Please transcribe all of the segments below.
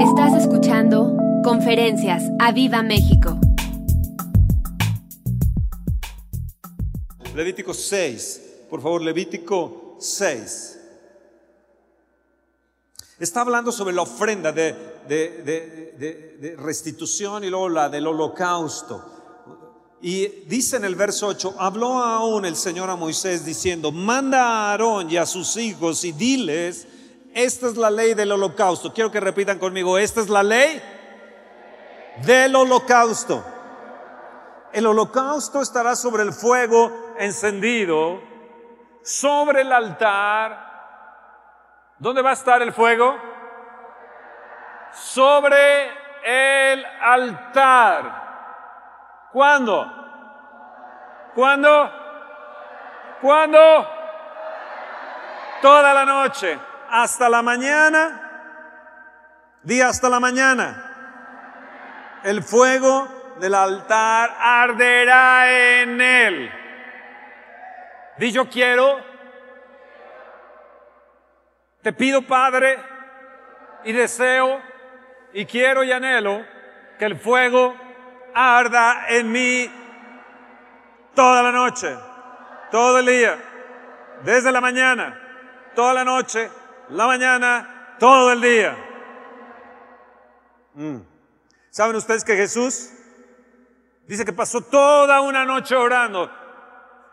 Estás escuchando Conferencias a Viva México. Levítico 6, por favor, Levítico 6. Está hablando sobre la ofrenda de, restitución y luego la del holocausto. Y dice en el verso 8, habló aún el Señor a Moisés diciendo, manda a Aarón y a sus hijos y diles, esta es la ley del holocausto. Quiero que repitan conmigo, esta es la ley del holocausto. El holocausto estará sobre el fuego encendido, sobre el altar. ¿Dónde va a estar el fuego? Sobre el altar. ¿Cuándo? ¿Cuándo? ¿Cuándo? Toda la noche. Hasta la mañana. Día hasta la mañana. El fuego del altar arderá en él. Di yo quiero. Te pido, Padre, y deseo, y quiero y anhelo que el fuego arda en mí toda la noche, todo el día, desde la mañana, toda la noche, la mañana, todo el día. Mm. ¿Saben ustedes que Jesús dice que pasó toda una noche orando?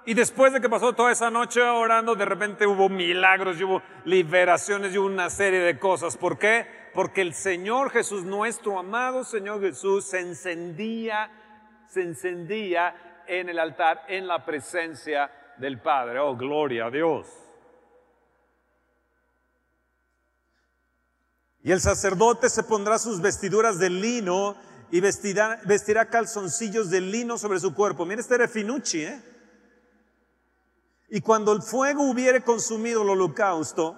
Y después de que pasó toda esa noche orando, de repente hubo milagros, hubo liberaciones y hubo una serie de cosas. ¿Por qué? Porque el Señor Jesús, nuestro amado Señor Jesús, se encendía, se encendía en el altar, en la presencia del Padre. Oh, gloria a Dios. Y el sacerdote se pondrá sus vestiduras de lino y vestirá, calzoncillos de lino sobre su cuerpo. Mira, este era Finucci, ¿eh? Y cuando el fuego hubiere consumido el holocausto,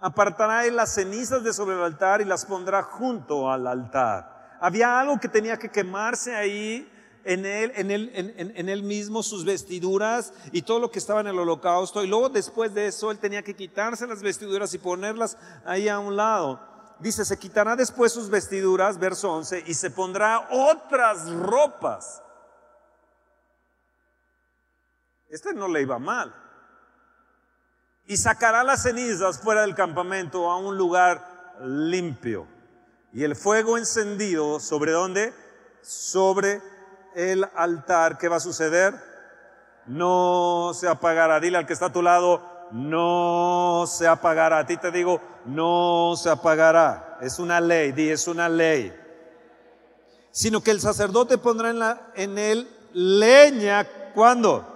apartará él las cenizas de sobre el altar y las pondrá junto al altar. Había algo que tenía que quemarse ahí en él, en él, en, él mismo, sus vestiduras y todo lo que estaba en el holocausto. Y luego después de eso, él tenía que quitarse las vestiduras y ponerlas ahí a un lado. Dice, se quitará después sus vestiduras, verso 11, y se pondrá otras ropas. Este no le iba mal. Y sacará las cenizas fuera del campamento a un lugar limpio. Y el fuego encendido, ¿sobre dónde? Sobre el altar. ¿Qué va a suceder? No se apagará. Dile al que está a tu lado, no se apagará. A ti te digo, no se apagará. Es una ley, di, es una ley. Sino que el sacerdote pondrá en, la, él leña, ¿cuándo?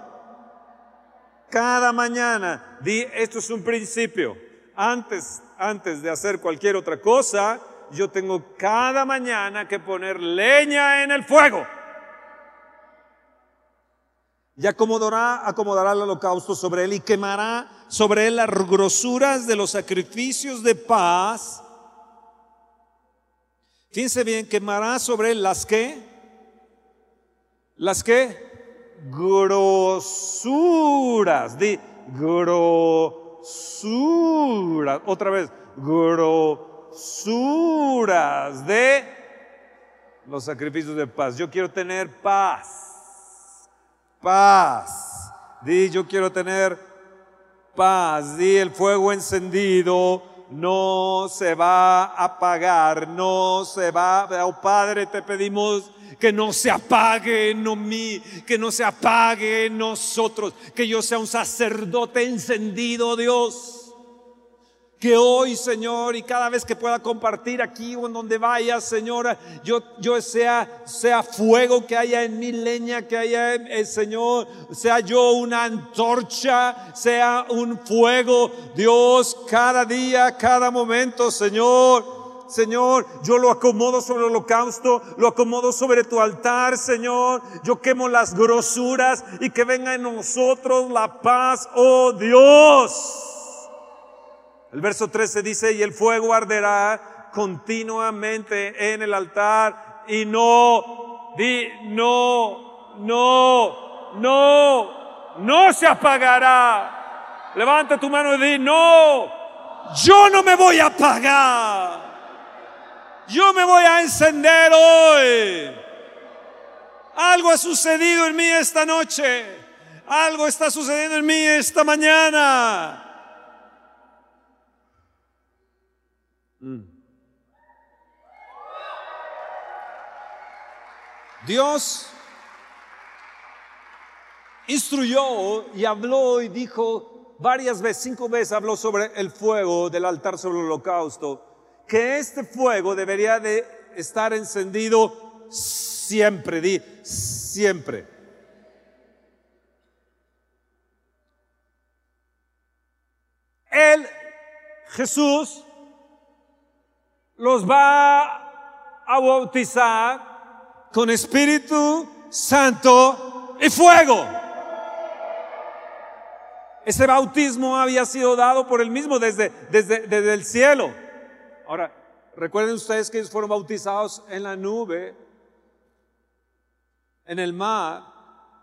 cada mañana. Di, esto es un principio. Antes, antes de hacer cualquier otra cosa, yo tengo cada mañana que poner leña en el fuego. Y acomodará, acomodará el holocausto sobre él y quemará sobre él las grosuras de los sacrificios de paz. Fíjense bien, quemará sobre él las que, las que, grosuras, di grosuras, otra vez, grosuras de los sacrificios de paz. Yo quiero tener paz, paz, di yo quiero tener paz, di el fuego encendido no se va a apagar, no se va, oh Padre, te pedimos que no se apague en mí, que no se apague en nosotros, que yo sea un sacerdote encendido, Dios. Que hoy, Señor, y cada vez que pueda compartir aquí o en donde vaya, Señor, yo, yo sea, sea fuego que haya en mi leña, que haya en el Señor, sea yo una antorcha, sea un fuego, Dios, cada día, cada momento, Señor. Señor, yo lo acomodo sobre el holocausto, lo acomodo sobre tu altar, Señor. Yo quemo las grosuras y que venga en nosotros la paz, oh Dios. El verso 13 dice, y el fuego arderá continuamente en el altar y no, di, no, no, no, no se apagará. Levanta tu mano y di, no, yo no me voy a apagar. Yo me voy a encender hoy. Algo ha sucedido en mí esta noche. Algo está sucediendo en mí esta mañana. Mm. Dios instruyó y habló y dijo varias veces, cinco veces habló sobre el fuego del altar sobre el holocausto, que este fuego debería de estar encendido siempre, di, siempre. Él, Jesús, los va a bautizar con Espíritu Santo y fuego. Ese bautismo había sido dado por él mismo desde, desde, desde el cielo. Ahora, recuerden ustedes que ellos fueron bautizados en la nube, en el mar,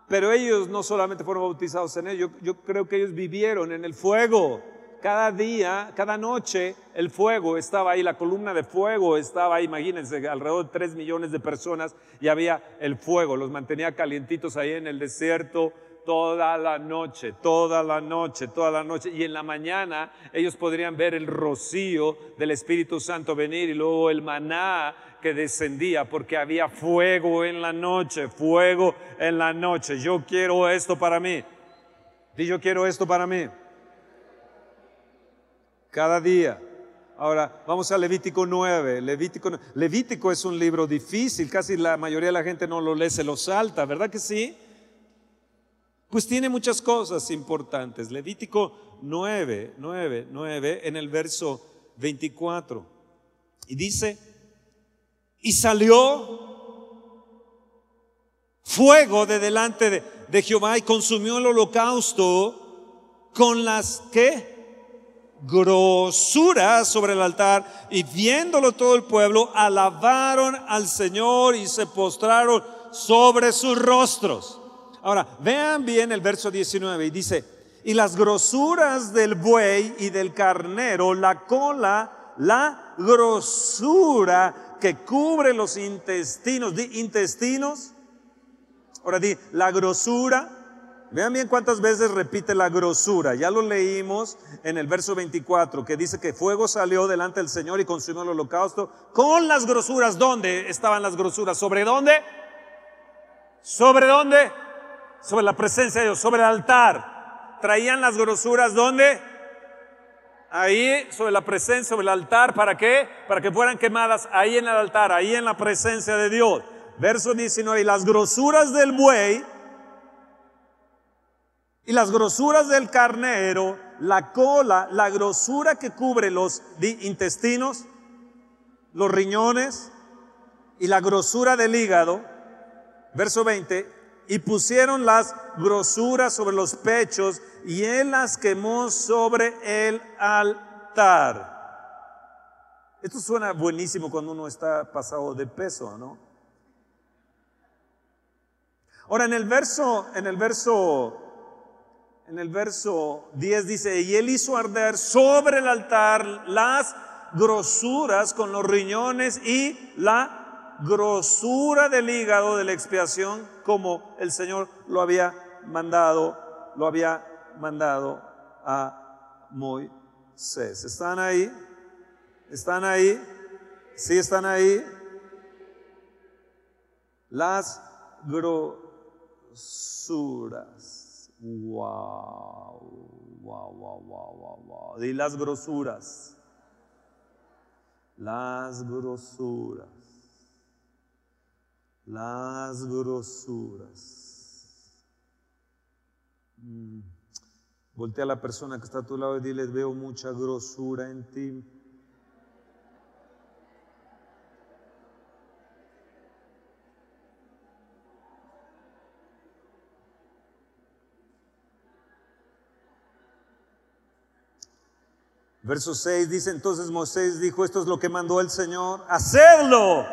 pero ellos no solamente fueron bautizados en él, yo, yo creo que ellos vivieron en el fuego cada día, cada noche, el fuego estaba ahí, la columna de fuego estaba ahí, imagínense, alrededor de 3 millones de personas y había el fuego, los mantenía calientitos ahí en el desierto toda la noche, toda la noche, toda la noche. Y en la mañana ellos podrían ver el rocío del Espíritu Santo venir y luego el maná que descendía porque había fuego en la noche, fuego en la noche. Yo quiero esto para mí. Yo quiero esto para mí cada día. Ahora, vamos a Levítico 9. Levítico, es un libro difícil, casi la mayoría de la gente no lo lee, se lo salta, ¿verdad que sí? Pues tiene muchas cosas importantes. Levítico 9, 9, 9, en el verso 24. Y dice, y salió fuego de delante de, de Jehová y consumió el holocausto con las que grosura sobre el altar y viéndolo todo el pueblo, alabaron al Señor y se postraron sobre sus rostros. Ahora, vean bien el verso 19 y dice, y las grosuras del buey y del carnero, la cola, la grosura que cubre los intestinos, di intestinos, ahora di la grosura, Vean bien cuántas veces repite la grosura. Ya lo leímos en el verso 24, que dice que fuego salió delante del Señor y consumió el holocausto con las grosuras. ¿Dónde estaban las grosuras? ¿Sobre dónde? ¿Sobre dónde? Sobre la presencia de Dios, sobre el altar. Traían las grosuras ¿dónde? Ahí, sobre la presencia, sobre el altar. ¿Para qué? Para que fueran quemadas ahí en el altar, ahí en la presencia de Dios. Verso 19, y las grosuras del buey y las grosuras del carnero, la cola, la grosura que cubre los intestinos, los riñones y la grosura del hígado. Verso 20, y pusieron las grosuras sobre los pechos y él las quemó sobre el altar. Esto suena buenísimo cuando uno está pasado de peso, ¿no? Ahora en el verso, en el verso en el verso 10 dice, y él hizo arder sobre el altar las grosuras con los riñones y la grosura del hígado de la expiación como el Señor lo había mandado, lo había mandado a Moisés. ¿Están ahí? ¿Están ahí? ¿Sí están ahí? Las grosuras. Wow, wow, wow, wow, wow, wow. Y las grosuras. Las grosuras. Las grosuras. Mm. Voltea a la persona que está a tu lado y dile, veo mucha grosura en ti. Verso 6 dice entonces Moisés dijo, esto es lo que mandó el Señor, hacerlo.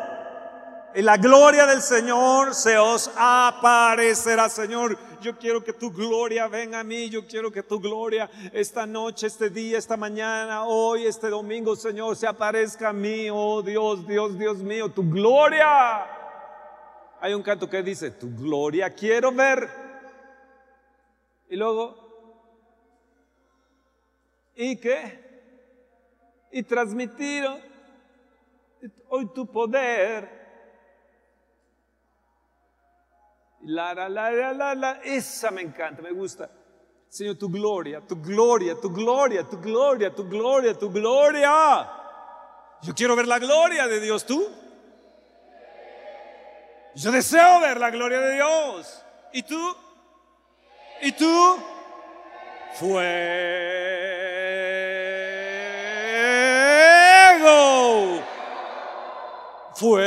Y la gloria del Señor se os aparecerá, Señor. Yo quiero que tu gloria venga a mí. Yo quiero que tu gloria esta noche, este día, esta mañana, hoy, este domingo, Señor, se aparezca a mí. Oh Dios, Dios, Dios mío, tu gloria. Hay un canto que dice, tu gloria quiero ver. Y luego, ¿y qué? Y transmitir hoy tu poder. La, la, la, la, la, esa me encanta, me gusta. Señor, tu gloria, tu gloria, tu gloria, tu gloria, tu gloria, tu gloria. Yo quiero ver la gloria de Dios, ¿tú? Yo deseo ver la gloria de Dios. ¿Y tú? ¿Y tú? Fuego. Fue.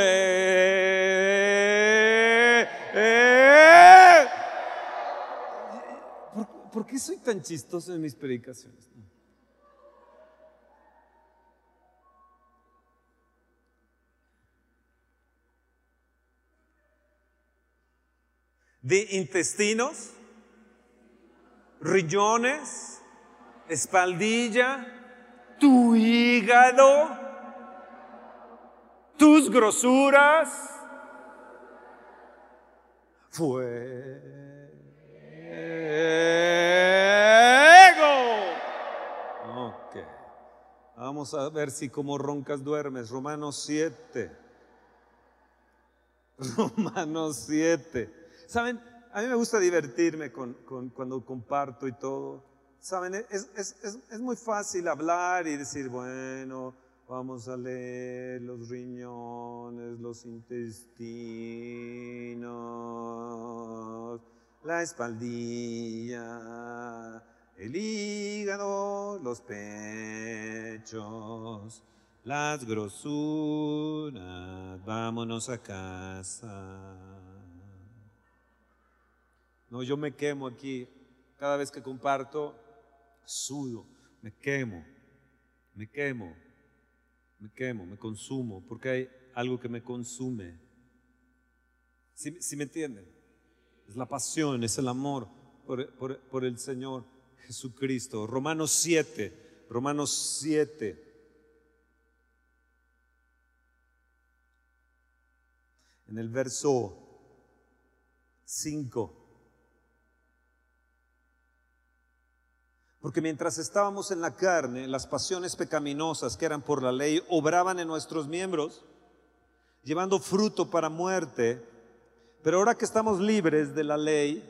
¿Por, por qué soy tan chistoso en mis predicaciones? de intestinos, riñones, espaldilla, tu hígado, tus grosuras. Fuego. Ok. Vamos a ver si como roncas duermes. Romanos 7. Romanos 7. Saben, a mí me gusta divertirme con, con, cuando comparto y todo. Saben, es, es, es, es, muy fácil hablar y decir, bueno, vamos a leer los riñones, los intestinos, la espaldilla, el hígado, los pechos, las grosuras, vámonos a casa. No, yo me quemo aquí. Cada vez que comparto, sudo, me quemo, me quemo, me quemo, me consumo, porque hay algo que me consume. ¿Sí, sí me entienden? Es la pasión, es el amor por, por, por el Señor Jesucristo. Romanos 7, Romanos 7. En el verso 5. Porque mientras estábamos en la carne, las pasiones pecaminosas que eran por la ley obraban en nuestros miembros, llevando fruto para muerte. Pero ahora que estamos libres de la ley,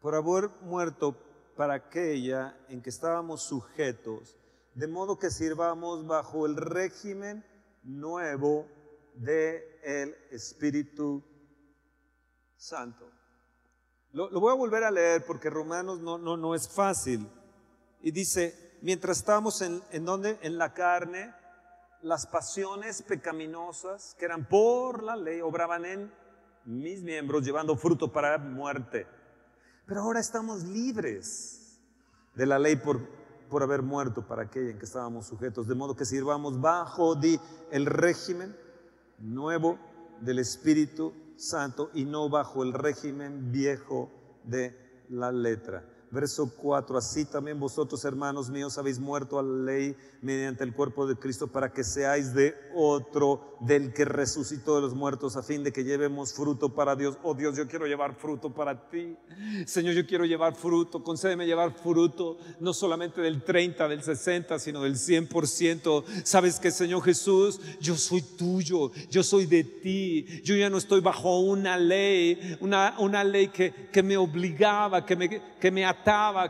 por haber muerto para aquella en que estábamos sujetos, de modo que sirvamos bajo el régimen nuevo de el Espíritu Santo. Lo, voy a volver a leer porque Romanos no, no, no es fácil. Y dice, mientras estamos en, en donde? En la carne, las pasiones pecaminosas que eran por la ley obraban en mis miembros llevando fruto para muerte. Pero ahora estamos libres de la ley por, por haber muerto para aquella en que estábamos sujetos, de modo que sirvamos bajo di, el régimen nuevo del Espíritu Santo y no bajo el régimen viejo de la letra. Verso 4, así también vosotros, hermanos míos, habéis muerto a la ley mediante el cuerpo de Cristo para que seáis de otro, del que resucitó de los muertos, a fin de que llevemos fruto para Dios. Oh Dios, yo quiero llevar fruto para ti. Señor, yo quiero llevar fruto. Concédeme llevar fruto, no solamente del 30, del 60, sino del 100%. Sabes que, Señor Jesús, yo soy tuyo, yo soy de ti. Yo ya no estoy bajo una ley, una, una ley que, que me obligaba, que me, que me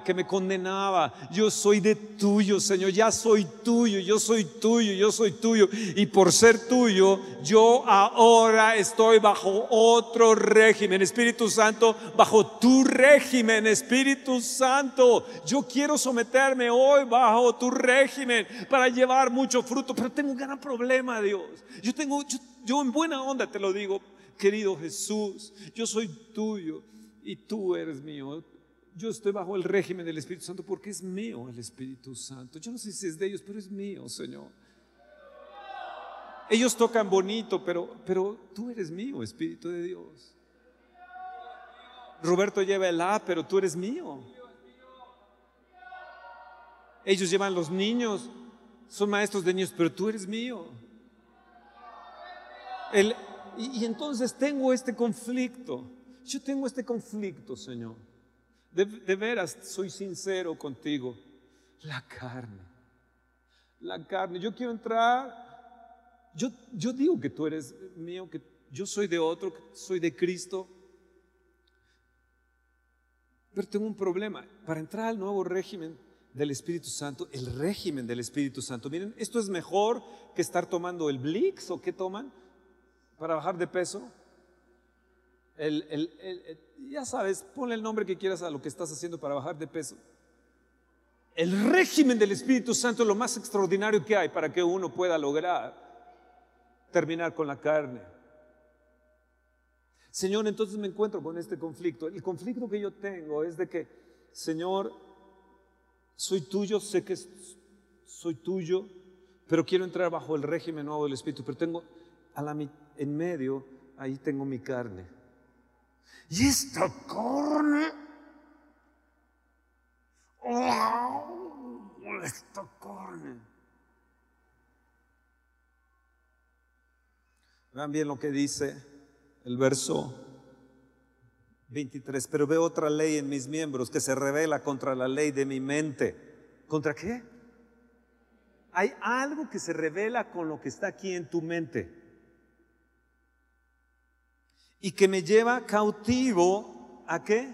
que me condenaba. Yo soy de tuyo, Señor, ya soy tuyo, yo soy tuyo, yo soy tuyo. Y por ser tuyo, yo ahora estoy bajo otro régimen, Espíritu Santo, bajo tu régimen, Espíritu Santo. Yo quiero someterme hoy bajo tu régimen para llevar mucho fruto, pero tengo un gran problema, Dios. Yo tengo, yo, yo en buena onda te lo digo, querido Jesús, yo soy tuyo y tú eres mío yo estoy bajo el régimen del Espíritu Santo porque es mío el Espíritu Santo. Yo no sé si es de ellos, pero es mío, Señor. Ellos tocan bonito, pero, pero tú eres mío, Espíritu de Dios. Roberto lleva el A, pero tú eres mío. Ellos llevan los niños, son maestros de niños, pero tú eres mío. y, entonces tengo este conflicto. Yo tengo este conflicto, Señor. De, veras, soy sincero contigo. La carne. La carne. Yo quiero entrar. Yo, yo digo que tú eres mío, que yo soy de otro, que soy de Cristo. Pero tengo un problema. Para entrar al nuevo régimen del Espíritu Santo, el régimen del Espíritu Santo, miren, esto es mejor que estar tomando el Blix o qué toman para bajar de peso. Ya sabes, ponle el nombre que quieras a lo que estás haciendo para bajar de peso. El régimen del Espíritu Santo es lo más extraordinario que hay para que uno pueda lograr terminar con la carne. Señor, entonces me encuentro con este conflicto. El conflicto que yo tengo es de que, Señor, soy tuyo, sé que soy tuyo, pero quiero entrar bajo el régimen nuevo del Espíritu, pero tengo en medio, ahí tengo mi carne. Y esta carne, oh, esta carne. Vean bien lo que dice el verso 23, pero veo otra ley en mis miembros que se revela contra la ley de mi mente. ¿Contra qué? Hay algo que se revela con lo que está aquí en tu mente y que me lleva cautivo a qué?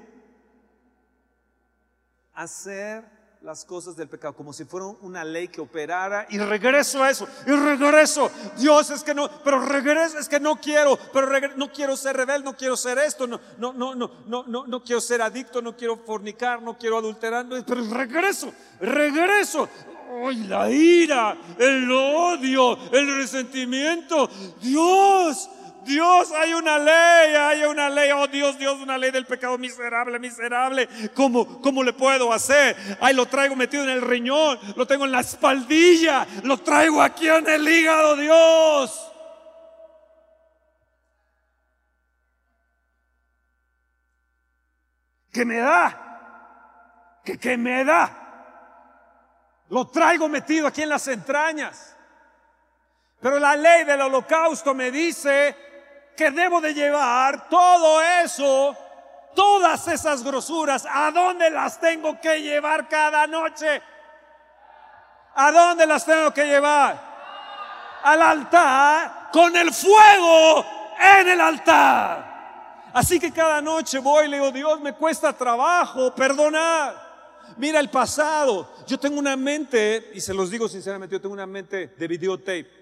A ser las cosas del pecado, como si fuera una ley que operara y regreso a eso, y regreso. Dios es que no, pero regreso, es que no quiero, pero no quiero ser rebelde, no quiero ser esto, no, no, no, no, no, no, no quiero ser adicto, no quiero fornicar, no quiero adulterar, pero regreso, regreso. ¡Ay, la ira, el odio, el resentimiento! Dios, Dios, hay una ley, hay una ley, oh Dios, Dios, una ley del pecado miserable, miserable. ¿Cómo, cómo le puedo hacer? Ay, lo traigo metido en el riñón, lo tengo en la espaldilla, lo traigo aquí en el hígado, Dios. ¿Qué me da? ¿Qué, qué me da? Lo traigo metido aquí en las entrañas. Pero la ley del holocausto me dice que debo de llevar todo eso, todas esas grosuras, ¿a dónde las tengo que llevar cada noche? ¿A dónde las tengo que llevar? Al altar con el fuego en el altar. Así que cada noche voy y le digo, Dios, me cuesta trabajo perdonar. Mira el pasado. Yo tengo una mente, y se los digo sinceramente, yo tengo una mente de videotape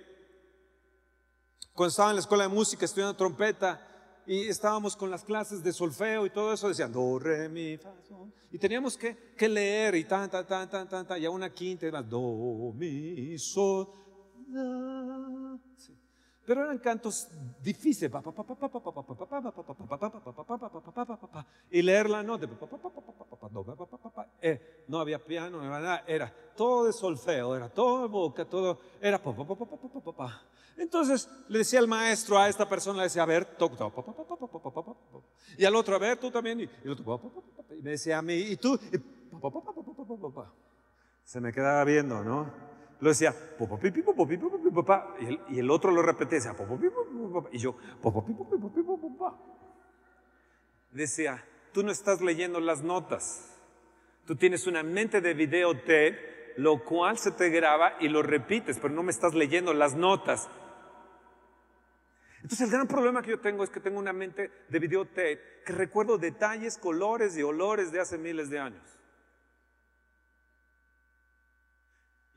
cuando estaba en la escuela de música estudiando trompeta y estábamos con las clases de solfeo y todo eso, decían do, re, mi, fa, sol. Y teníamos que, que leer y tan, tan, tan, tan, tan, tan, y a una quinta más, do, mi, sol, Pero eran cantos difíciles. Y leer la nota. No había piano, no había nada. Era todo de solfeo, era todo boca, todo era. Entonces le decía al maestro a esta persona, le decía, a ver, y al otro, a ver, tú también, y, el y me decía a mí, y tú, se me quedaba viendo, ¿no? Lo decía, y el, otro lo repetía, decía, y yo, decía, tú no estás leyendo las notas, tú tienes una mente de videotape, lo cual se te graba y lo repites, pero no me estás leyendo las notas. Entonces el gran problema que yo tengo es que tengo una mente de videotape que recuerdo detalles, colores y olores de hace miles de años.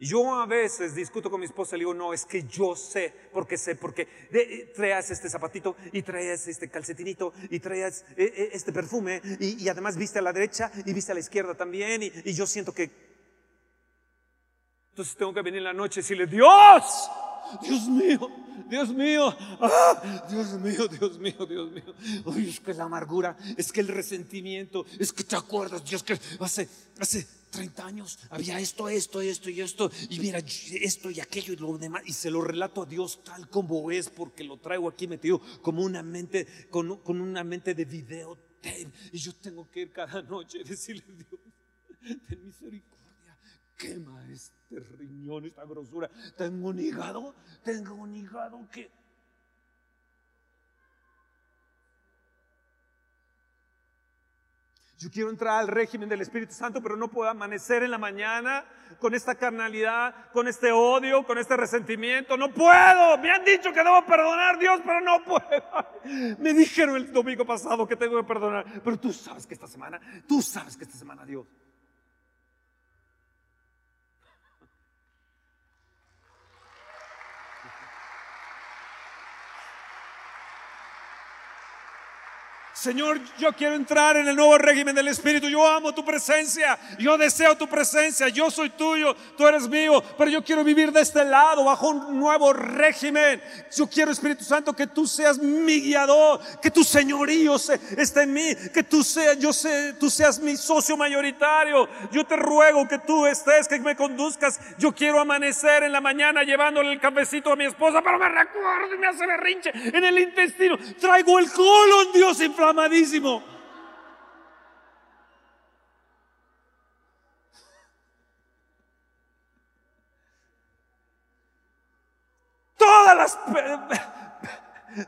Yo a veces discuto con mi esposa y le digo, no, es que yo sé, porque sé, porque traes este zapatito y traes este calcetinito y traes eh, eh, este perfume y, además viste a la derecha y viste a la izquierda también y, y yo siento que... Entonces tengo que venir en la noche y decirle, Dios, Dios mío, Dios mío, ah, Dios mío, Dios mío, Dios mío. Uy, es que la amargura, es que el resentimiento, es que te acuerdas, Dios, que hace, hace 30 años había esto, esto, esto y esto, y mira esto y aquello y lo demás, y se lo relato a Dios tal como es, porque lo traigo aquí metido como una mente, con, con una mente de video. Y yo tengo que ir cada noche y decirle, Dios, ten misericordia, quema este riñón, esta grosura. Tengo un hígado, tengo un hígado que Yo quiero entrar al régimen del Espíritu Santo, pero no puedo amanecer en la mañana con esta carnalidad, con este odio, con este resentimiento. No puedo. Me han dicho que debo perdonar Dios, pero no puedo. Me dijeron el domingo pasado que tengo que perdonar. Pero tú sabes que esta semana, tú sabes que esta semana Dios Señor, yo quiero entrar en el nuevo régimen del Espíritu. Yo amo tu presencia. Yo deseo tu presencia. Yo soy tuyo. Tú eres mío. Pero yo quiero vivir de este lado, bajo un nuevo régimen. Yo quiero, Espíritu Santo, que tú seas mi guiador. Que tu señorío esté en mí. Que tú seas, yo sé, tú seas mi socio mayoritario. Yo te ruego que tú estés, que me conduzcas. Yo quiero amanecer en la mañana llevándole el cafecito a mi esposa. Pero me recuerdo y me hace berrinche en el intestino. Traigo el colon, Dios inflamado amadísimo. Todas las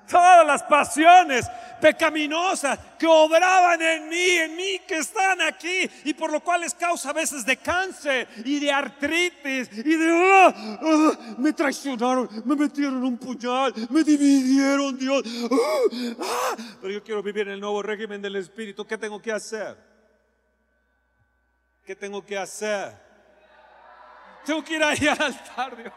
todas las pasiones pecaminosas que obraban en mí, en mí que están aquí y por lo cual es causa a veces de cáncer y de artritis y de ah, ah, me traicionaron, me metieron un puñal, me dividieron Dios. Ah, pero yo quiero vivir en el nuevo régimen del Espíritu. ¿Qué tengo que hacer? ¿Qué tengo que hacer? Tengo que ir ahí al altar, Dios.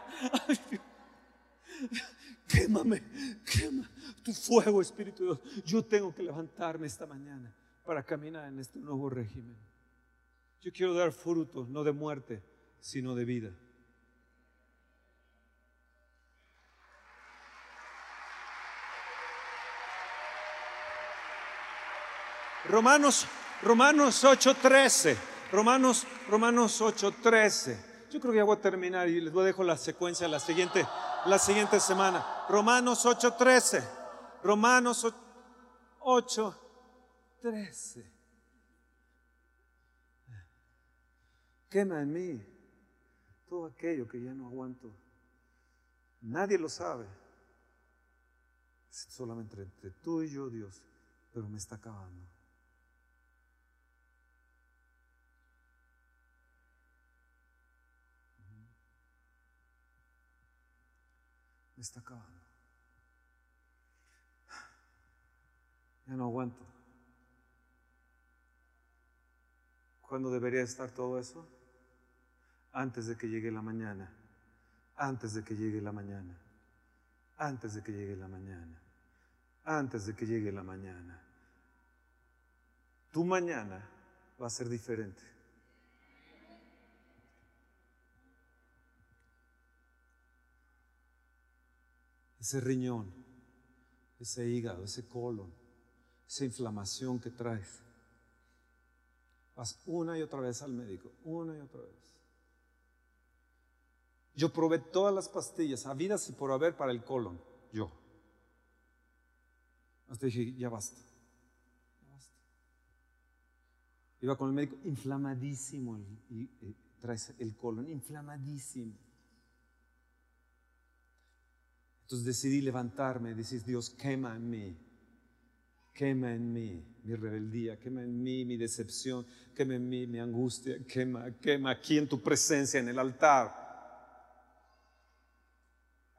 Quémame, quema tu fuego, Espíritu Dios. Yo tengo que levantarme esta mañana para caminar en este nuevo régimen. Yo quiero dar fruto, no de muerte, sino de vida. Romanos, Romanos 8:13. Romanos, Romanos 8:13. Yo creo que ya voy a terminar y les voy a dejar la secuencia la siguiente la siguiente semana. Romanos 8:13. Romanos 8:13. Quema en mí todo aquello que ya no aguanto. Nadie lo sabe. solamente entre tú y yo, Dios, pero me está acabando. Me está acabando. Ya no aguanto. ¿Cuándo debería estar todo eso? Antes de que llegue la mañana. Antes de que llegue la mañana. Antes de que llegue la mañana. Antes de que llegue la mañana. Tu mañana va a ser diferente. Ese riñón, ese hígado, ese colon, esa inflamación que traes. Vas una y otra vez al médico, una y otra vez. Yo probé todas las pastillas, habidas y por haber para el colon, yo. Hasta dije, ya basta. Ya basta. Iba con el médico inflamadísimo y, traes el colon, inflamadísimo. Entonces decidí levantarme y Dios, quema en mí, quema en mí mi rebeldía, quema en mí mi decepción, quema en mí mi angustia, quema, quema aquí en tu presencia, en el altar.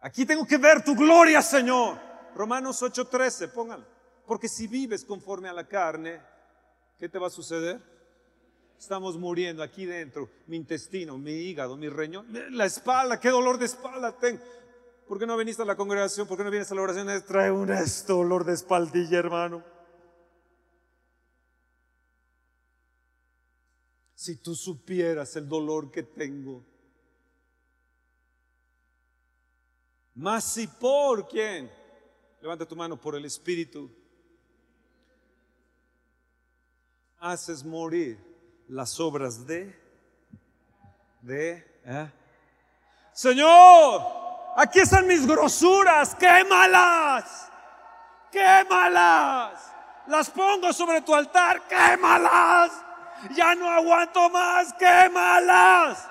Aquí tengo que ver tu gloria, Señor. Romanos 8:13, pónganlo. Porque si vives conforme a la carne, ¿qué te va a suceder? Estamos muriendo aquí dentro, mi intestino, mi hígado, mi riñón, la espalda, qué dolor de espalda tengo. ¿Por qué no viniste a la congregación? ¿Por qué no vienes a la oración? Trae un dolor de espaldilla, hermano. Si tú supieras el dolor que tengo. Más si por quién. Levanta tu mano por el Espíritu. Haces morir las obras de de... ¿eh? Señor, aquí están mis grosuras, quémalas, quémalas. Las pongo sobre tu altar, quémalas. Ya no aguanto más, quémalas.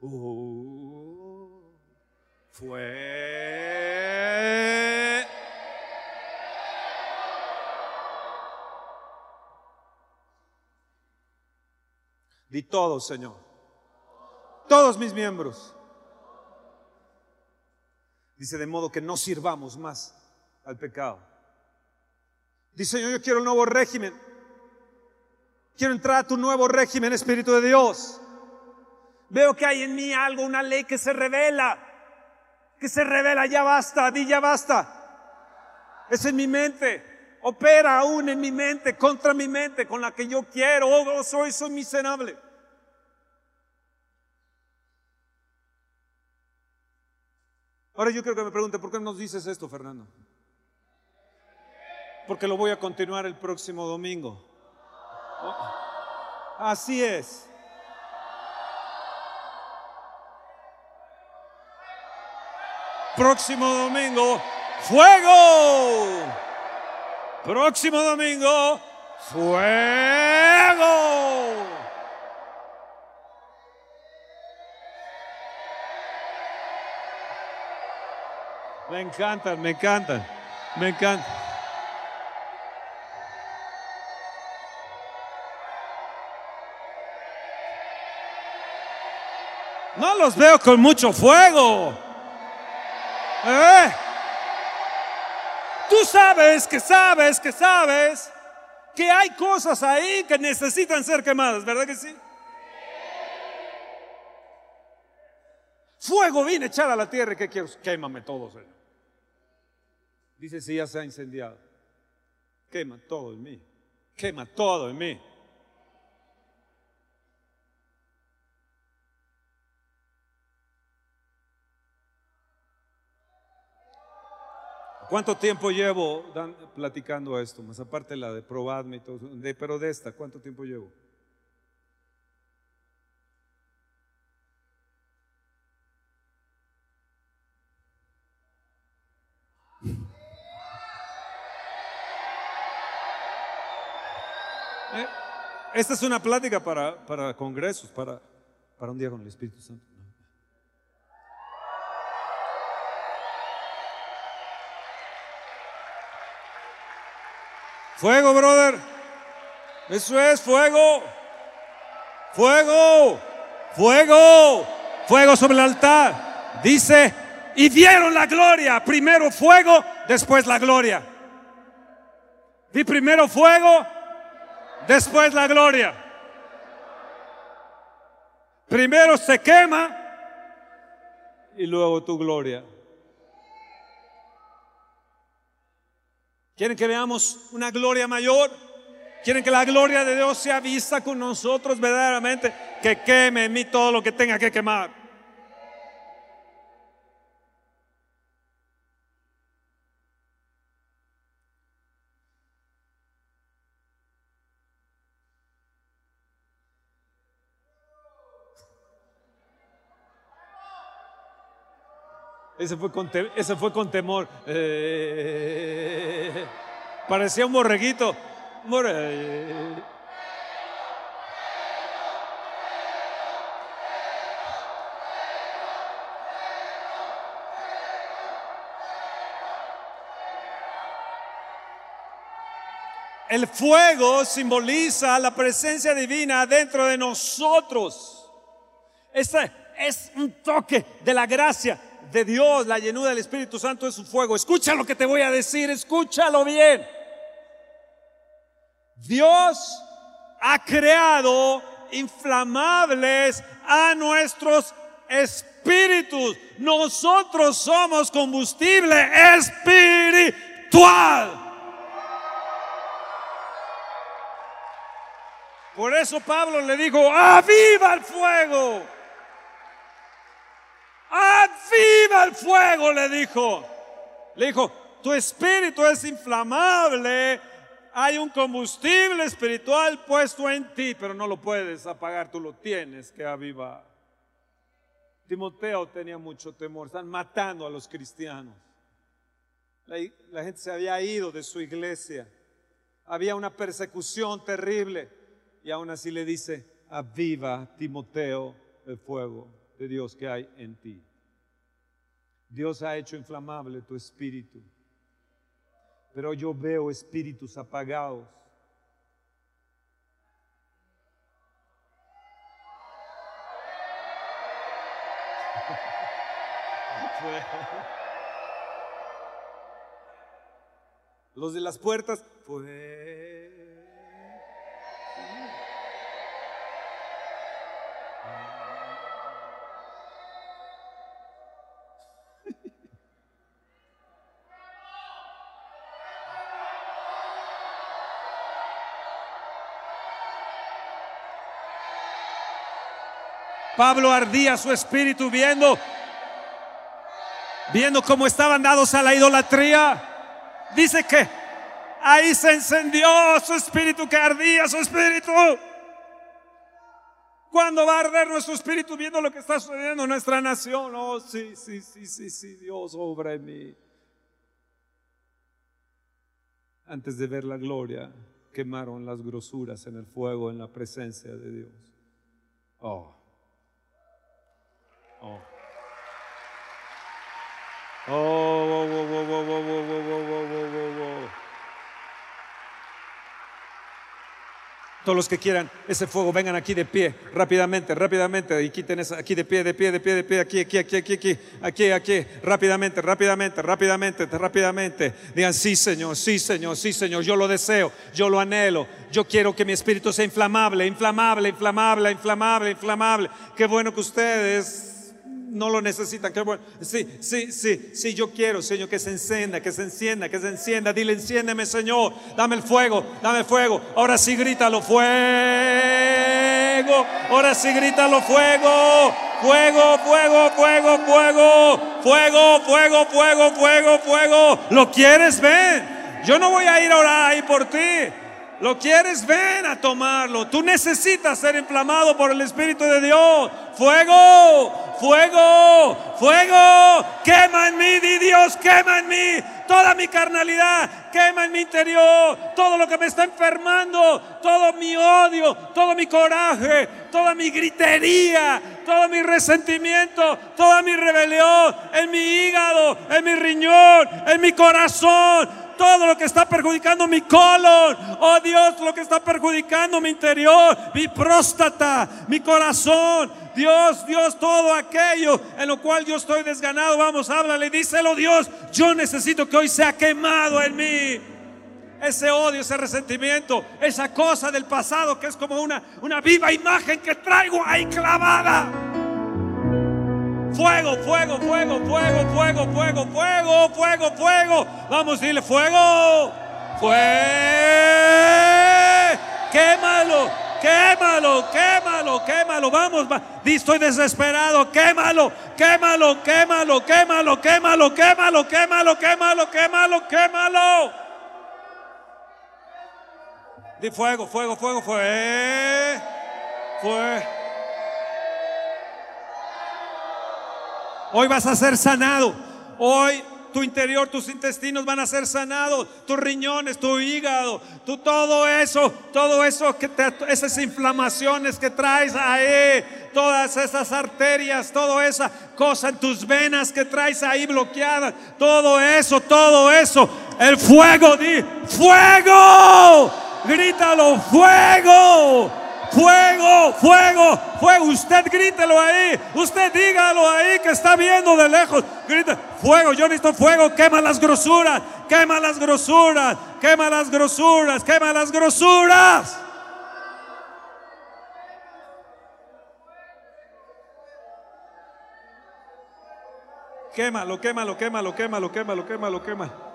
Uh, fue. Di todos, Señor. Todos mis miembros. Dice, de modo que no sirvamos más al pecado. Dice, Señor, yo quiero un nuevo régimen. Quiero entrar a tu nuevo régimen, Espíritu de Dios. Veo que hay en mí algo, una ley que se revela. Que se revela, ya basta, di ya basta. Es en mi mente. Opera aún en mi mente, contra mi mente, con la que yo quiero. Oh, soy, soy miserable. Ahora yo quiero que me pregunte, ¿por qué nos dices esto, Fernando? Porque lo voy a continuar el próximo domingo. Oh, así es. Próximo domingo, fuego. Próximo domingo, fuego. Me encantan, me encantan, me encantan. No los veo con mucho fuego. ¿Eh? Tú sabes que sabes que sabes que hay cosas ahí que necesitan ser quemadas, ¿verdad que sí? Fuego viene echar a la tierra y ¿qué quiero? Quémame todo, Señor. Dice, si ya se ha incendiado. Quema todo en mí. Quema todo en mí. ¿Cuánto tiempo llevo platicando esto? Más aparte la de probarme y todo, pero de esta, ¿cuánto tiempo llevo? Eh, esta es una plática para, para congresos, para, para un día con el Espíritu Santo. Fuego, brother. Eso es fuego. Fuego. Fuego. Fuego sobre el altar. Dice, y vieron la gloria. Primero fuego, después la gloria. Vi primero fuego, después la gloria. Primero se quema y luego tu gloria. ¿Quieren que veamos una gloria mayor? ¿Quieren que la gloria de Dios sea vista con nosotros verdaderamente? Que queme en mí todo lo que tenga que quemar. Ese fue con, temor. Eh, parecía un borreguito. El fuego simboliza la presencia divina dentro de nosotros. Este es un toque de la gracia de Dios, la llenura del Espíritu Santo es su fuego. Escucha lo que te voy a decir, escúchalo bien. Dios ha creado inflamables a nuestros espíritus. Nosotros somos combustible espiritual. Por eso Pablo le dijo, aviva el fuego. ¡Aviva el fuego! Le dijo. Le dijo, tu espíritu es inflamable. hay un combustible espiritual puesto en ti, pero no lo puedes apagar, tú lo tienes que avivar. Timoteo tenía mucho temor, están matando a los cristianos. La, la gente se había ido de su iglesia, había una persecución terrible y aún así le dice, aviva Timoteo el fuego de Dios que hay en ti. Dios ha hecho inflamable tu espíritu, pero yo veo espíritus apagados. Los de las puertas, fue. Pablo ardía su espíritu viendo, viendo cómo estaban dados a la idolatría. Dice que ahí se encendió su espíritu, que ardía su espíritu. ¿Cuándo va a arder nuestro espíritu viendo lo que está sucediendo en nuestra nación? Oh, sí, sí, sí, sí, sí, Dios obra en mí. Antes de ver la gloria, quemaron las grosuras en el fuego en la presencia de Dios. Oh. Todos los que quieran ese fuego, vengan aquí de pie, rápidamente, rápidamente, y quiten esa, aquí de pie, de pie, de pie, de pie, aquí, aquí, aquí, aquí, aquí, aquí, aquí, rápidamente, rápidamente, rápidamente, rápidamente. Digan, sí, Señor, sí, Señor, sí, Señor, yo lo deseo, yo lo anhelo, yo quiero que mi espíritu sea inflamable, inflamable, inflamable, inflamable, inflamable. Qué bueno que ustedes no lo necesitan. Sí, sí, sí, sí, yo quiero, Señor, que se encienda, que se encienda, que se encienda. Dile, enciéndeme, Señor. Dame el fuego, dame el fuego. Ahora sí, grítalo, fuego. Ahora sí, grítalo, fuego. Fuego, fuego, fuego, fuego. Fuego, fuego, fuego, fuego, fuego. ¿Lo quieres? Ven. Yo no voy a ir ahora ahí por ti. ¿Lo quieres? Ven a tomarlo. Tú necesitas ser inflamado por el Espíritu de Dios. Fuego, fuego, fuego. Quema en mí, di Dios, quema en mí. Toda mi carnalidad, quema en mi interior. Todo lo que me está enfermando, todo mi odio, todo mi coraje, toda mi gritería, todo mi resentimiento, toda mi rebelión, en mi hígado, en mi riñón, en mi corazón todo lo que está perjudicando mi colon. Oh Dios, lo que está perjudicando mi interior, mi próstata, mi corazón. Dios, Dios, todo aquello en lo cual yo estoy desganado. Vamos, háblale, díselo Dios. Yo necesito que hoy sea quemado en mí ese odio, ese resentimiento, esa cosa del pasado que es como una, una viva imagen que traigo ahí clavada. Fuego, fuego, fuego, fuego, fuego, fuego, fuego, fuego, fuego. Vamos, dile fuego. Fuego. Quémalo, quémalo, quémalo, quémalo. Vamos, estoy desesperado. Quémalo, quémalo, quémalo, quémalo, quémalo, quémalo, quémalo, quémalo, quémalo, quémalo. Di fuego, fuego, fuego, fuego. Fuego. Hoy vas a ser sanado. Hoy tu interior, tus intestinos van a ser sanados, tus riñones, tu hígado, tu todo eso, todo eso que te, esas inflamaciones que traes ahí, todas esas arterias, toda esa cosa en tus venas que traes ahí bloqueadas, todo eso, todo eso, el fuego, di fuego, grítalo, fuego Fuego, fuego, fuego. Usted grítelo ahí. Usted dígalo ahí que está viendo de lejos. Grita, fuego, yo necesito fuego. Quema las grosuras, quema las grosuras, quema las grosuras, quema las grosuras. Quémalo, quémalo, quémalo, quémalo, quémalo, quémalo, quémalo.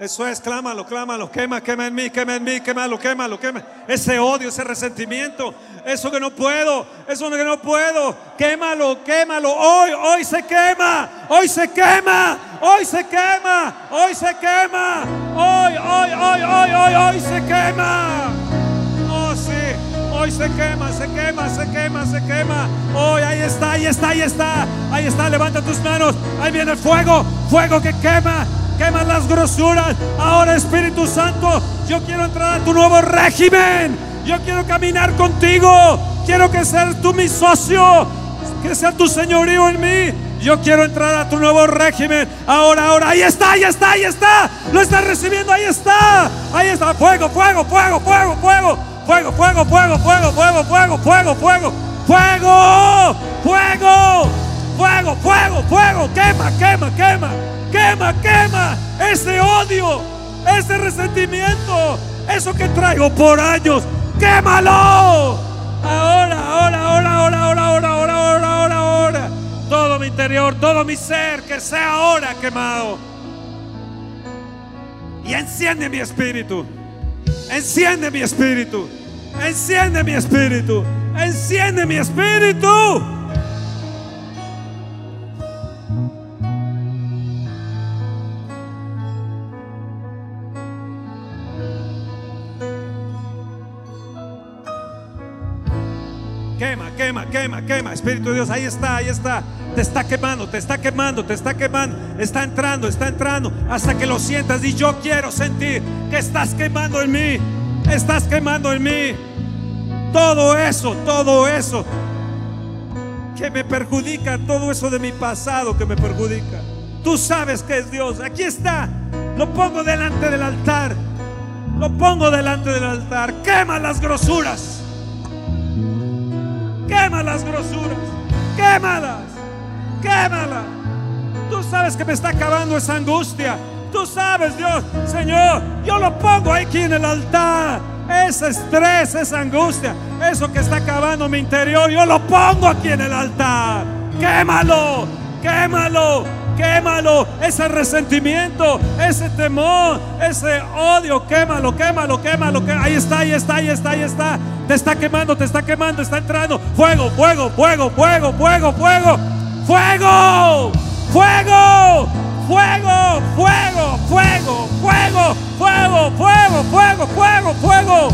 Eso es, clámalo, clámalo, quema, quema en mí, quema en mí, quémalo, quémalo, quema. Ese odio, ese resentimiento, eso que no puedo, eso que no puedo, quémalo, quémalo. Hoy, hoy se quema, hoy se quema, hoy se quema, hoy se quema, hoy hoy, hoy, hoy, hoy, hoy, se quema. Oh, sí. Hoy se quema, se quema, se quema, se quema. Hoy ahí está, ahí está, ahí está. Ahí está, levanta tus manos. Ahí viene el fuego, fuego que quema, quema las grosuras. Ahora Espíritu Santo, yo quiero entrar a tu nuevo régimen. Yo quiero caminar contigo. Quiero que seas tú mi socio. Que sea tu señorío en mí. Yo quiero entrar a tu nuevo régimen. Ahora, ahora. Ahí está, ahí está, ahí está. Lo estás recibiendo. Ahí está. Ahí está. Fuego, fuego, fuego, fuego, fuego. Fuego, fuego, fuego, fuego, fuego, fuego, fuego, fuego. Fuego, fuego, fuego, fuego, fuego. Quema, quema, quema. Quema, quema. Ese odio, ese resentimiento. Eso que traigo por años. Quémalo. Ahora, ahora, ahora, ahora, ahora, ahora, ahora, ahora, ahora, ahora. Todo mi interior, todo mi ser, que sea ahora quemado. Y enciende mi espíritu. Enciende mi espíritu. Enciende mi espíritu. Enciende mi espíritu. Quema, quema, quema, quema. Espíritu de Dios, ahí está, ahí está. Te está quemando, te está quemando, te está quemando. Está entrando, está entrando. Hasta que lo sientas. Y yo quiero sentir que estás quemando en mí. Estás quemando en mí. Todo eso, todo eso que me perjudica, todo eso de mi pasado que me perjudica. Tú sabes que es Dios. Aquí está. Lo pongo delante del altar. Lo pongo delante del altar. Quema las grosuras. Quema las grosuras. Quémalas. Quémalas. Tú sabes que me está acabando esa angustia. Tú sabes, Dios, Señor, yo lo pongo aquí en el altar. Ese estrés, esa angustia, eso que está acabando mi interior, yo lo pongo aquí en el altar. Quémalo, quémalo, quémalo. Ese resentimiento, ese temor, ese odio, quémalo, quémalo, quémalo. quémalo. Ahí está, ahí está, ahí está, ahí está. Te está quemando, te está quemando, está entrando. Fuego, fuego, fuego, fuego, fuego, fuego. Fuego, fuego, fuego, fuego, fuego, fuego, fuego, fuego, fuego, fuego, fuego.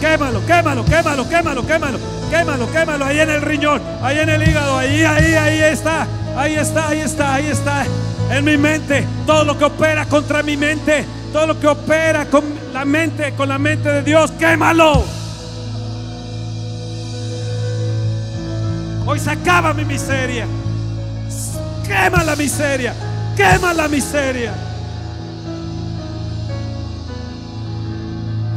Quémalo, quémalo, quémalo, quémalo, quémalo, quémalo, quémalo ahí en el riñón, ahí en el hígado, ahí, ahí, ahí está, ahí está, ahí está, ahí está. En mi mente, todo lo que opera contra mi mente, todo lo que opera con la mente, con la mente de Dios, quémalo. Hoy se acaba mi miseria. Quema la miseria. Quema la miseria.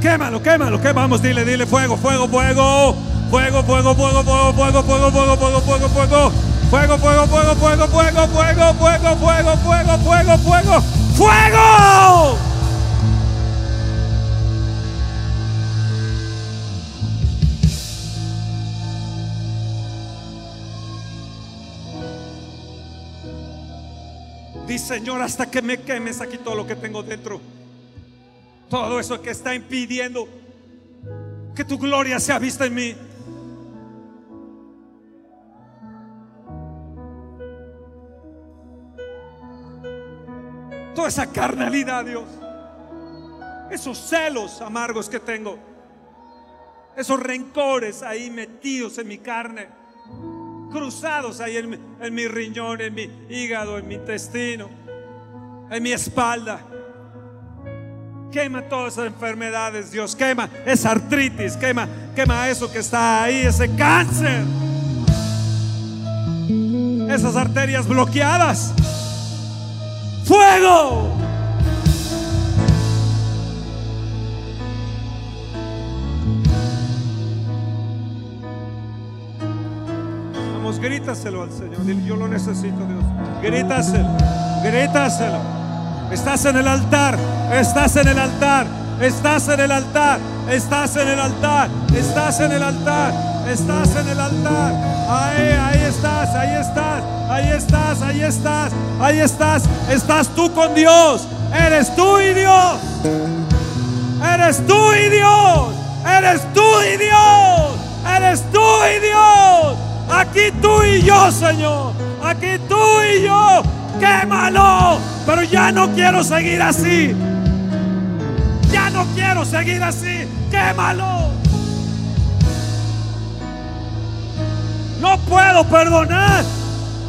Quémalo, quémalo, quemamos. Dile, dile, fuego, fuego, fuego. Fuego, fuego, fuego, fuego, fuego, fuego, fuego, fuego, fuego, fuego. Fuego, fuego, fuego, fuego, fuego, fuego, fuego, fuego, fuego, fuego, fuego, fuego. Dice Señor, hasta que me quemes aquí todo lo que tengo dentro. Todo eso que está impidiendo que tu gloria sea vista en mí. Toda esa carnalidad, Dios. Esos celos amargos que tengo. Esos rencores ahí metidos en mi carne. Cruzados ahí en mi, riñón, en mi hígado, en mi intestino, en mi espalda. Quema todas esas enfermedades, Dios. Quema esa artritis. Quema, quema eso que está ahí, ese cáncer. Esas arterias bloqueadas. Fuego. Vamos, grítaselo al Señor. Yo lo necesito, Dios. Grítaselo. Grítaselo. Estás en el altar. Estás en el altar. Estás en el altar. Estás en el altar. Estás en el altar. Estás en el altar. Ahí, ahí estás. Ahí estás. Ahí estás. Ahí estás. Ahí estás. Estás tú con Dios. Eres tú y Dios. Eres tú y Dios. Eres tú y Dios. Eres tú y Dios. Aquí tú y yo, Señor. Aquí tú y yo. Quémalo. Pero ya no quiero seguir así. no quiero seguir así. Quémalo. No puedo perdonar.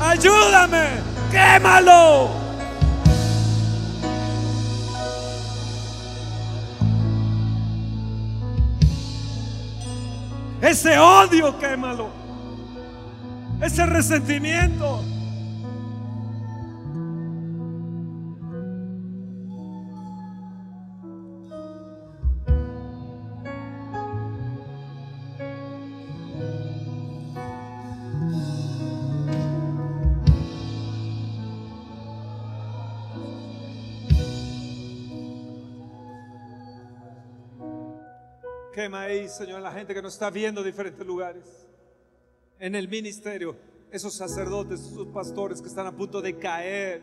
Ayúdame. Quémalo. Ese odio, quémalo. Ese resentimiento. Quema ahí, Señor, la gente que nos está viendo en diferentes lugares. En el ministerio, esos sacerdotes, esos pastores que están a punto de caer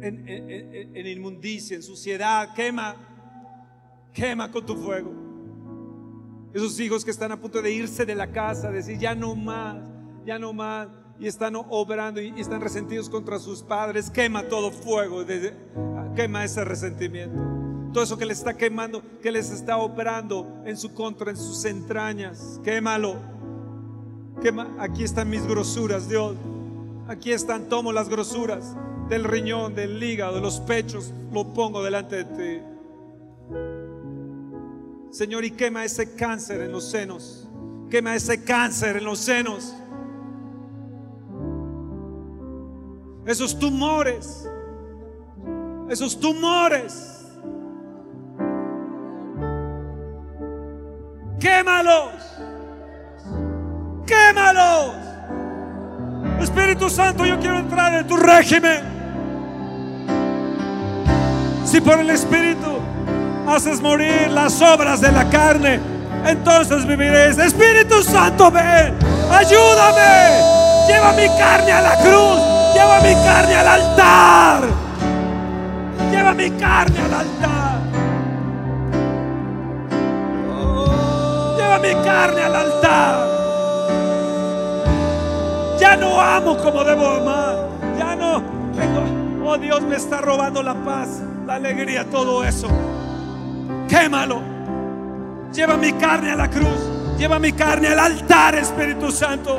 en, inmundicia, en suciedad. Quema, quema con tu fuego. Esos hijos que están a punto de irse de la casa, decir ya no más, ya no más, y están obrando y, están resentidos contra sus padres. Quema todo fuego, quema ese resentimiento eso que les está quemando, que les está operando en su contra, en sus entrañas. Quémalo. Quema. Aquí están mis grosuras, Dios. Aquí están, tomo las grosuras del riñón, del hígado, de los pechos, lo pongo delante de ti. Señor, y quema ese cáncer en los senos. Quema ese cáncer en los senos. Esos tumores. Esos tumores quémalos, quémalos. Espíritu Santo, yo quiero entrar en tu régimen. Si por el Espíritu haces morir las obras de la carne, entonces viviréis. Espíritu Santo, ven, ayúdame. Lleva mi carne a la cruz, lleva mi carne al altar. Lleva mi carne al altar. Mi carne al altar. Ya no amo como debo amar. Ya no tengo, oh Dios me está robando la paz, la alegría, todo eso. Quémalo. Lleva mi carne a la cruz. Lleva mi carne al altar, Espíritu Santo.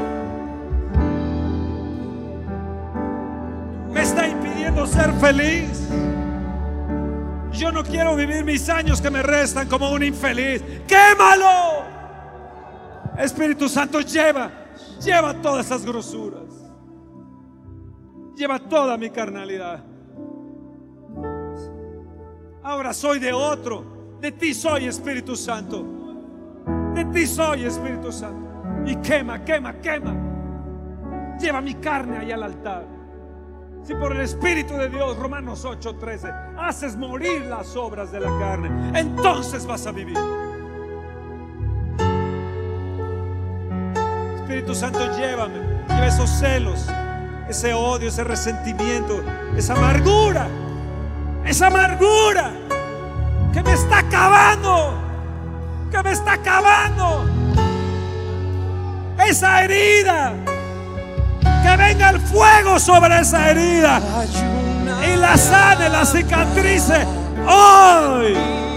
Me está impidiendo ser feliz. Yo no quiero vivir mis años que me restan como un infeliz. Quémalo. Espíritu Santo, lleva, lleva todas esas grosuras. Lleva toda mi carnalidad. Ahora soy de otro. De ti soy Espíritu Santo. De ti soy Espíritu Santo. Y quema, quema, quema. Lleva mi carne ahí al altar. Si por el Espíritu de Dios, Romanos 8:13, haces morir las obras de la carne, entonces vas a vivir. Espíritu Santo, llévame. Lleva esos celos, ese odio, ese resentimiento, esa amargura, esa amargura que me está acabando, que me está acabando. Esa herida, que venga el fuego sobre esa herida y la sane, la cicatrice hoy.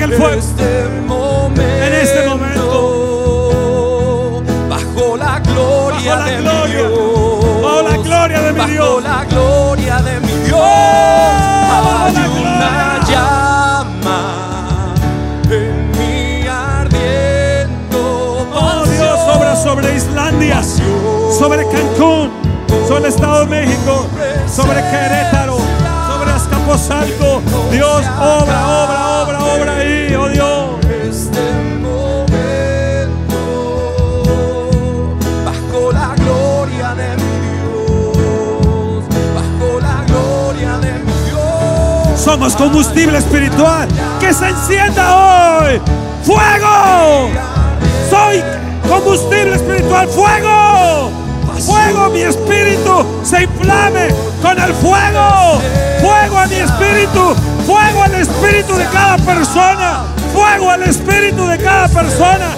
Apaga el fuego. Este en este momento, bajo la gloria bajo la de gloria, mi Dios, bajo la gloria de mi bajo Dios, la gloria de mi Dios, hay una llama en mí ardiendo. Oh Dios, obra sobre Islandia, sobre Cancún, sobre el Estado de México, sobre Querétaro, Dios, obra, obra, obra, obra ahí, oh Dios. Somos combustible espiritual que se encienda hoy. ¡Fuego! Soy combustible espiritual. ¡Fuego! fuego, mi espíritu se inflame con el fuego. Fuego a mi espíritu, fuego al espíritu de cada persona, fuego al espíritu de cada persona.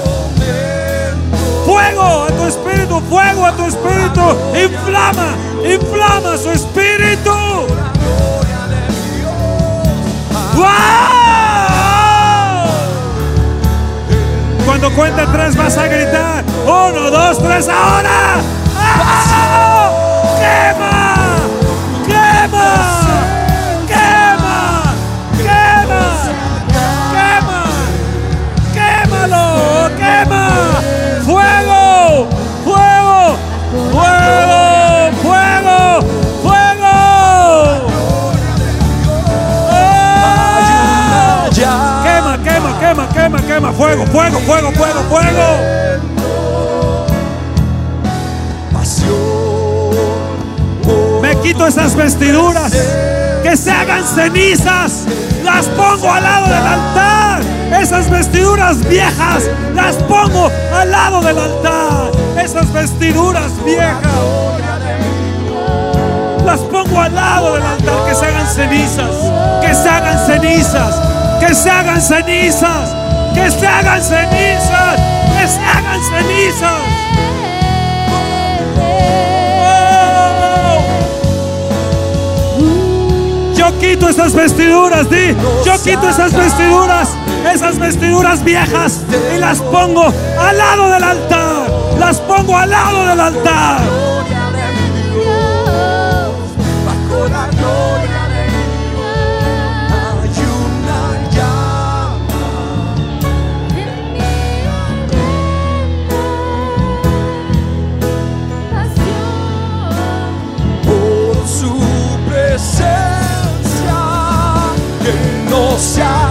Fuego a tu espíritu, fuego a tu espíritu. Inflama, inflama su espíritu. ¡Wow! Cuando cuenta tres vas a gritar. Uno, dos, tres, ahora. ¡Ah! ¡Quema! ¡Quema! ¡Quema! ¡Quema! ¡Quema! ¡Quémalo! ¡Quema! ¡Fuego! ¡Fuego! ¡Fuego! ¡Fuego! ¡Fuego! Ya. Quema, quema, quema, quema, quema. Fuego, fuego, fuego, fuego, fuego. Esas vestiduras. Que se hagan cenizas. Las pongo al lado del altar. Esas vestiduras viejas. Las pongo al lado del altar. Esas vestiduras viejas. Las pongo al lado del altar. Que se hagan cenizas. Que se hagan cenizas. Que se hagan cenizas. Que se hagan cenizas. Que se hagan cenizas. Quito esas vestiduras, di. Yo quito esas vestiduras, esas vestiduras viejas y las pongo al lado del altar. Las pongo al lado del altar. Que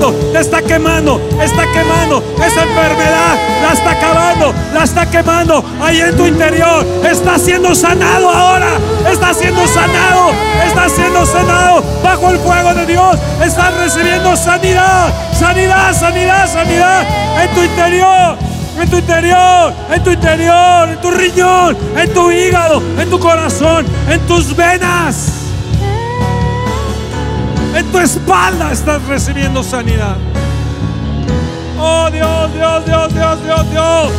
te está quemando, está quemando. Esa enfermedad la está acabando, la está quemando. Ahí en tu interior está siendo sanado ahora, está siendo sanado, está siendo sanado bajo el fuego de Dios. Estás recibiendo sanidad, sanidad, sanidad, sanidad en tu interior. En tu interior, en tu interior, en tu riñón, en tu hígado, en tu corazón, en tus venas. En tu espalda estás recibiendo sanidad. Oh Dios, Dios, Dios, Dios, Dios, Dios.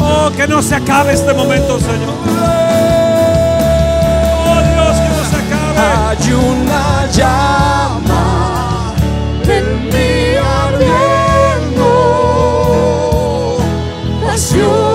Oh, que no se acabe este momento, Señor. Oh Dios, que no se acabe. Hay una llama en mi ardiendo pasión